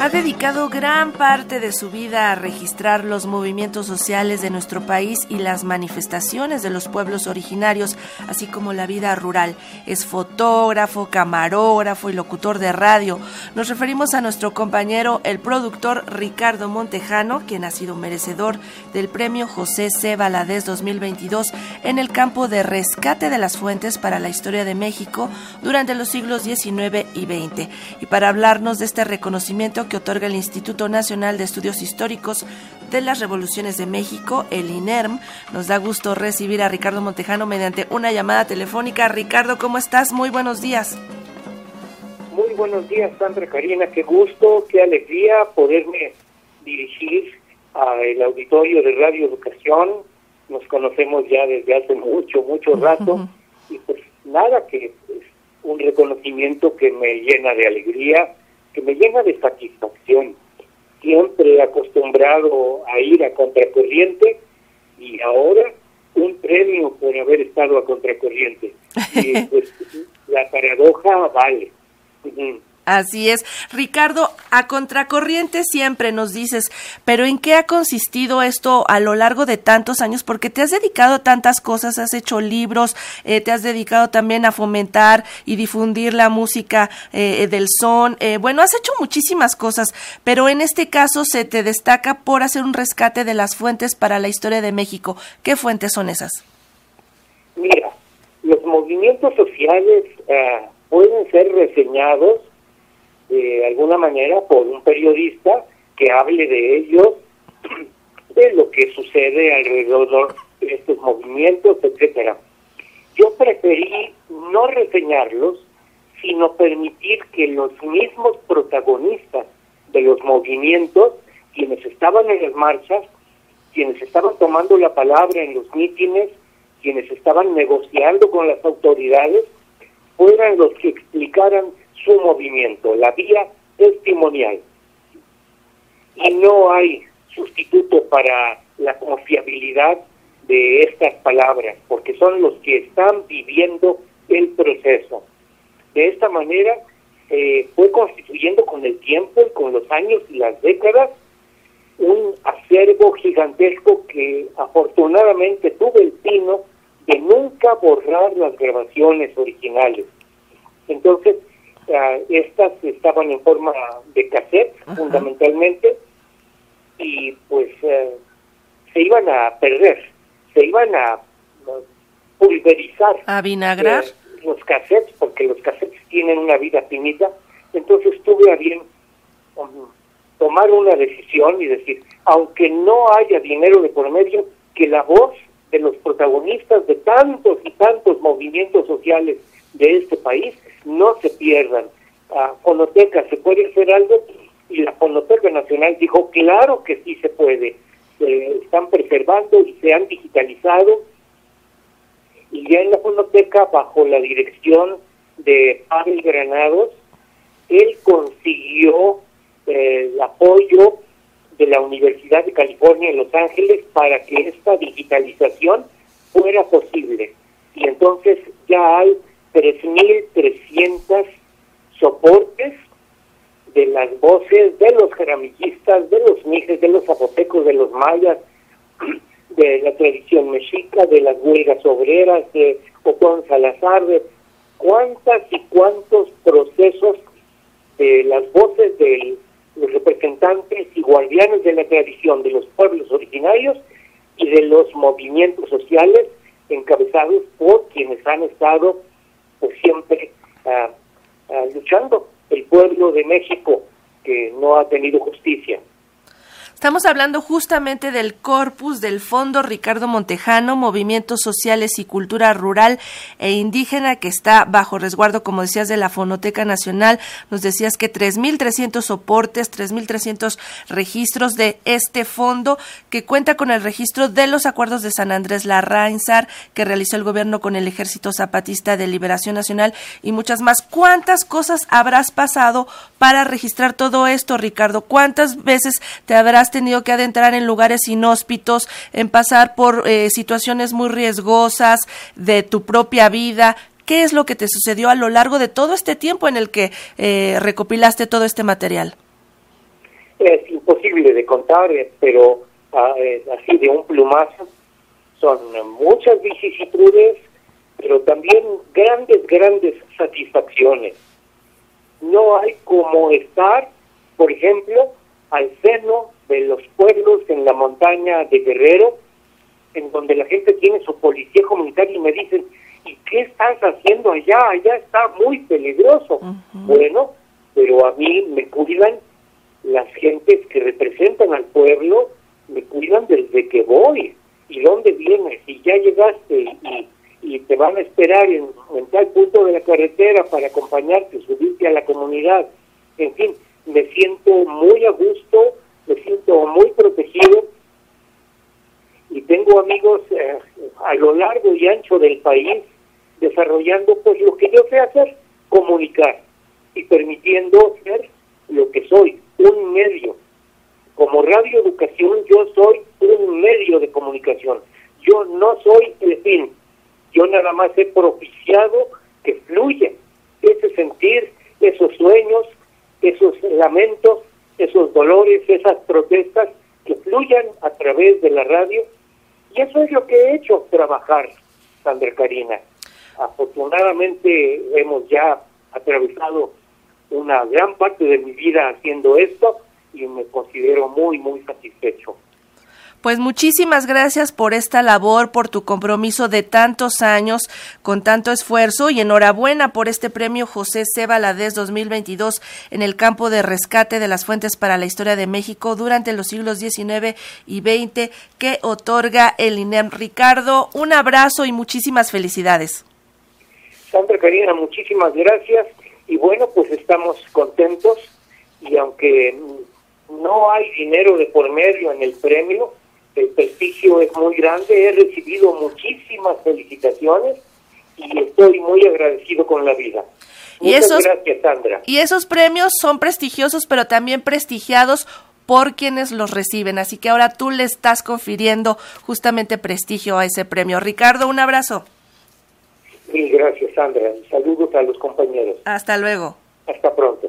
Ha dedicado gran parte de su vida a registrar los movimientos sociales de nuestro país y las manifestaciones de los pueblos originarios, así como la vida rural. Es fotógrafo, camarógrafo y locutor de radio. Nos referimos a nuestro compañero, el productor Ricardo Montejano, quien ha sido merecedor del premio José C. Valadez 2022 en el campo de rescate de las fuentes para la historia de México durante los siglos XIX y XX. Y para hablarnos de este reconocimiento que otorga el Instituto Nacional de Estudios Históricos de las Revoluciones de México, el INERM. Nos da gusto recibir a Ricardo Montejano mediante una llamada telefónica. Ricardo, ¿cómo estás? Muy buenos días. Muy buenos días, Sandra Karina. Qué gusto, qué alegría poderme dirigir al auditorio de Radio Educación. Nos conocemos ya desde hace mucho, mucho rato. Y pues nada, que es un reconocimiento que me llena de alegría me llena de satisfacción. Siempre acostumbrado a ir a contracorriente y ahora un premio por haber estado a contracorriente. Y pues la paradoja vale. Así es. Ricardo, a contracorriente siempre nos dices, pero ¿en qué ha consistido esto a lo largo de tantos años? Porque te has dedicado a tantas cosas, has hecho libros, eh, te has dedicado también a fomentar y difundir la música eh, del son. Eh, bueno, has hecho muchísimas cosas, pero en este caso se te destaca por hacer un rescate de las fuentes para la historia de México. ¿Qué fuentes son esas? Mira, los movimientos sociales pueden ser reseñados de alguna manera por un periodista que hable de ellos, de lo que sucede alrededor de estos movimientos, etcétera. Yo preferí no reseñarlos, sino permitir que los mismos protagonistas de los movimientos, quienes estaban en las marchas, quienes estaban tomando la palabra en los mítines, quienes estaban negociando con las autoridades, fueran los que explicaran su movimiento, la vía testimonial. Y no hay sustituto para la confiabilidad de estas palabras, porque son los que están viviendo el proceso. De esta manera eh, fue constituyendo con el tiempo y con los años y las décadas un acervo gigantesco que afortunadamente tuve el tino de nunca borrar las grabaciones originales. Entonces, estas estaban en forma de cassette, fundamentalmente, y pues eh, se iban a perder, se iban a pulverizar. ¿A vinagrar? Eh, los cassettes, porque los cassettes tienen una vida finita. Entonces tuve a bien um, tomar una decisión y decir, aunque no haya dinero de por medio, que la voz de los protagonistas de tantos y tantos movimientos sociales de este país no se pierdan. Fonoteca, ¿se puede hacer algo? Y la Fonoteca Nacional dijo, claro que sí se puede. Se están preservando y se han digitalizado. Y ya en la Fonoteca, bajo la dirección de Pavel Granados, él consiguió eh, el apoyo de la Universidad de California en Los Ángeles para que esta digitalización fuera posible. Y entonces ya hay 3.300 soportes de las voces de los jaramillistas, de los mijes, de los zapotecos, de los mayas, de la tradición mexica, de las huelgas obreras, de Ocon Salazar, de cuántas y cuántos procesos de las voces de los representantes y guardianes de la tradición de los pueblos originarios y de los movimientos sociales encabezados por quienes han estado pues siempre ah, ah, luchando el pueblo de México que no ha tenido justicia. Estamos hablando justamente del corpus del Fondo Ricardo Montejano, Movimientos Sociales y Cultura Rural e Indígena, que está bajo resguardo, como decías, de la Fonoteca Nacional. Nos decías que 3.300 soportes, 3.300 registros de este fondo, que cuenta con el registro de los acuerdos de San Andrés Larrainzar, que realizó el gobierno con el Ejército Zapatista de Liberación Nacional y muchas más. ¿Cuántas cosas habrás pasado para registrar todo esto, Ricardo? ¿Cuántas veces te habrás tenido que adentrar en lugares inhóspitos, en pasar por eh, situaciones muy riesgosas de tu propia vida. ¿Qué es lo que te sucedió a lo largo de todo este tiempo en el que eh, recopilaste todo este material? imposible de contar, eh, pero ah, eh, así de un plumazo. Son muchas vicisitudes, pero también grandes, grandes satisfacciones. No hay como estar, por ejemplo, al seno de los pueblos en la montaña de Guerrero, en donde la gente tiene su policía comunitaria y me dicen, ¿y qué estás haciendo allá? Allá está muy peligroso. Bueno, pero a mí me cuidan las gentes que representan al pueblo, me cuidan desde que voy. ¿Y dónde vienes? Y ya llegaste y, y te van a esperar en, en tal punto de la carretera para acompañarte, subirte a la comunidad. En fin, me siento muy a gusto, me siento muy protegido y tengo amigos eh, a lo largo y ancho del país desarrollando pues lo que yo sé hacer, comunicar y permitiendo ser lo que soy, un medio. Como Radio Educación yo soy un medio de comunicación. Yo no soy el fin. Yo nada más he propiciado que fluya ese sentir, esos sueños, esos lamentos, esos dolores, esas protestas que fluyan a través de la radio. Y eso es lo que he hecho, trabajar, Sandra Karina. Afortunadamente hemos ya atravesado una gran parte de mi vida haciendo esto y me considero muy, muy satisfecho. Pues muchísimas gracias por esta labor, por tu compromiso de tantos años, con tanto esfuerzo y enhorabuena por este premio José C. Valadez 2022 en el campo de rescate de las fuentes para la historia de México durante los siglos XIX y XX que otorga el INEM. Ricardo, un abrazo y muchísimas felicidades. Sandra Karina, muchísimas gracias y bueno, pues estamos contentos y aunque no hay dinero de por medio en el premio, el prestigio es muy grande, he recibido muchísimas felicitaciones y estoy muy agradecido con la vida. y esos, gracias, Sandra. Y esos premios son prestigiosos, pero también prestigiados por quienes los reciben. Así que ahora tú le estás confiriendo justamente prestigio a ese premio. Ricardo, un abrazo. Sí, gracias, Sandra. Saludos a los compañeros. Hasta luego. Hasta pronto.